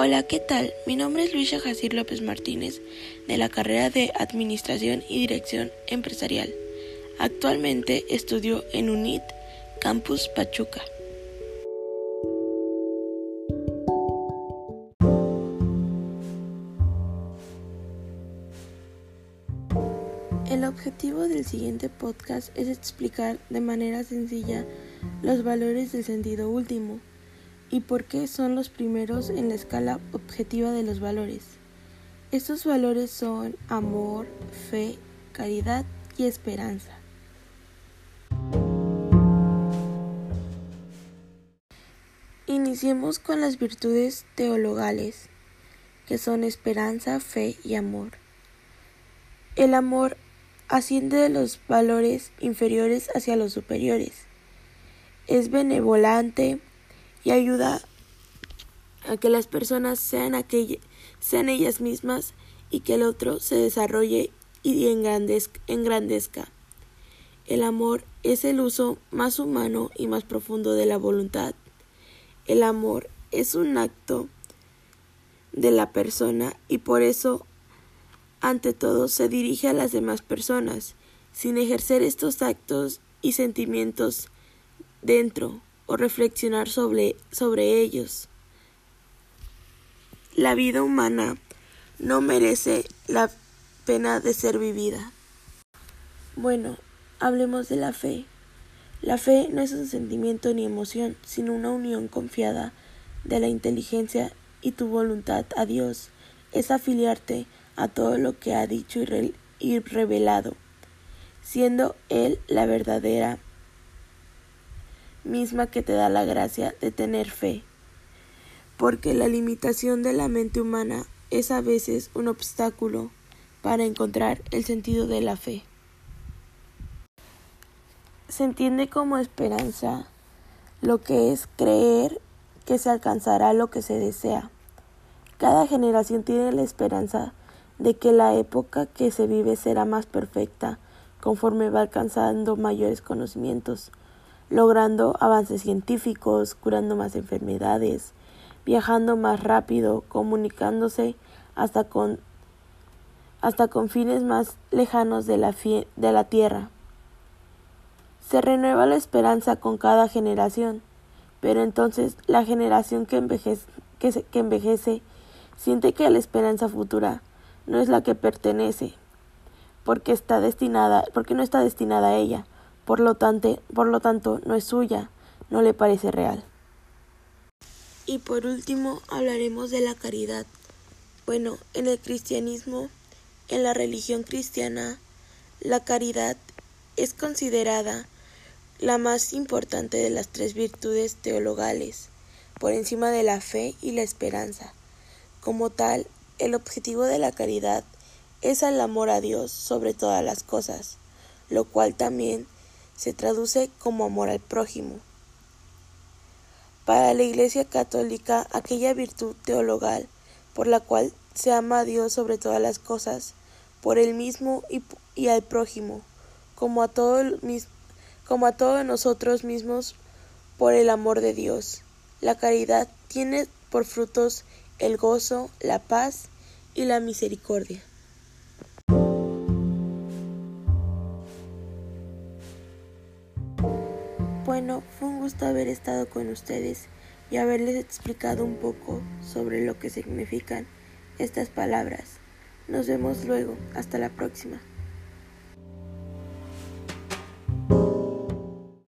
Hola, ¿qué tal? Mi nombre es Luisa Jacir López Martínez, de la carrera de Administración y Dirección Empresarial. Actualmente estudio en UNIT, Campus Pachuca. El objetivo del siguiente podcast es explicar de manera sencilla los valores del sentido último y por qué son los primeros en la escala objetiva de los valores. Estos valores son amor, fe, caridad y esperanza. Iniciemos con las virtudes teologales, que son esperanza, fe y amor. El amor asciende de los valores inferiores hacia los superiores. Es benevolente, y ayuda a que las personas sean, sean ellas mismas y que el otro se desarrolle y engrandezca. El amor es el uso más humano y más profundo de la voluntad. El amor es un acto de la persona y por eso ante todo se dirige a las demás personas, sin ejercer estos actos y sentimientos dentro o reflexionar sobre, sobre ellos. La vida humana no merece la pena de ser vivida. Bueno, hablemos de la fe. La fe no es un sentimiento ni emoción, sino una unión confiada de la inteligencia y tu voluntad a Dios. Es afiliarte a todo lo que ha dicho y, y revelado, siendo Él la verdadera misma que te da la gracia de tener fe, porque la limitación de la mente humana es a veces un obstáculo para encontrar el sentido de la fe. Se entiende como esperanza lo que es creer que se alcanzará lo que se desea. Cada generación tiene la esperanza de que la época que se vive será más perfecta conforme va alcanzando mayores conocimientos logrando avances científicos, curando más enfermedades, viajando más rápido, comunicándose hasta con, hasta con fines más lejanos de la, de la Tierra. Se renueva la esperanza con cada generación, pero entonces la generación que envejece, que envejece siente que la esperanza futura no es la que pertenece, porque está destinada, porque no está destinada a ella, por lo, tanto, por lo tanto no es suya, no le parece real. Y por último hablaremos de la caridad. Bueno, en el cristianismo, en la religión cristiana, la caridad es considerada la más importante de las tres virtudes teologales, por encima de la fe y la esperanza. Como tal, el objetivo de la caridad es el amor a Dios sobre todas las cosas, lo cual también se traduce como amor al prójimo. Para la Iglesia Católica, aquella virtud teologal por la cual se ama a Dios sobre todas las cosas, por él mismo y, al prójimo, como a, como a todos nosotros mismos por el amor de Dios. La caridad tiene por frutos el gozo, la paz y la misericordia. Bueno, fue un gusto haber estado con ustedes y haberles explicado un poco sobre lo que significan estas palabras. Nos vemos luego. Hasta la próxima.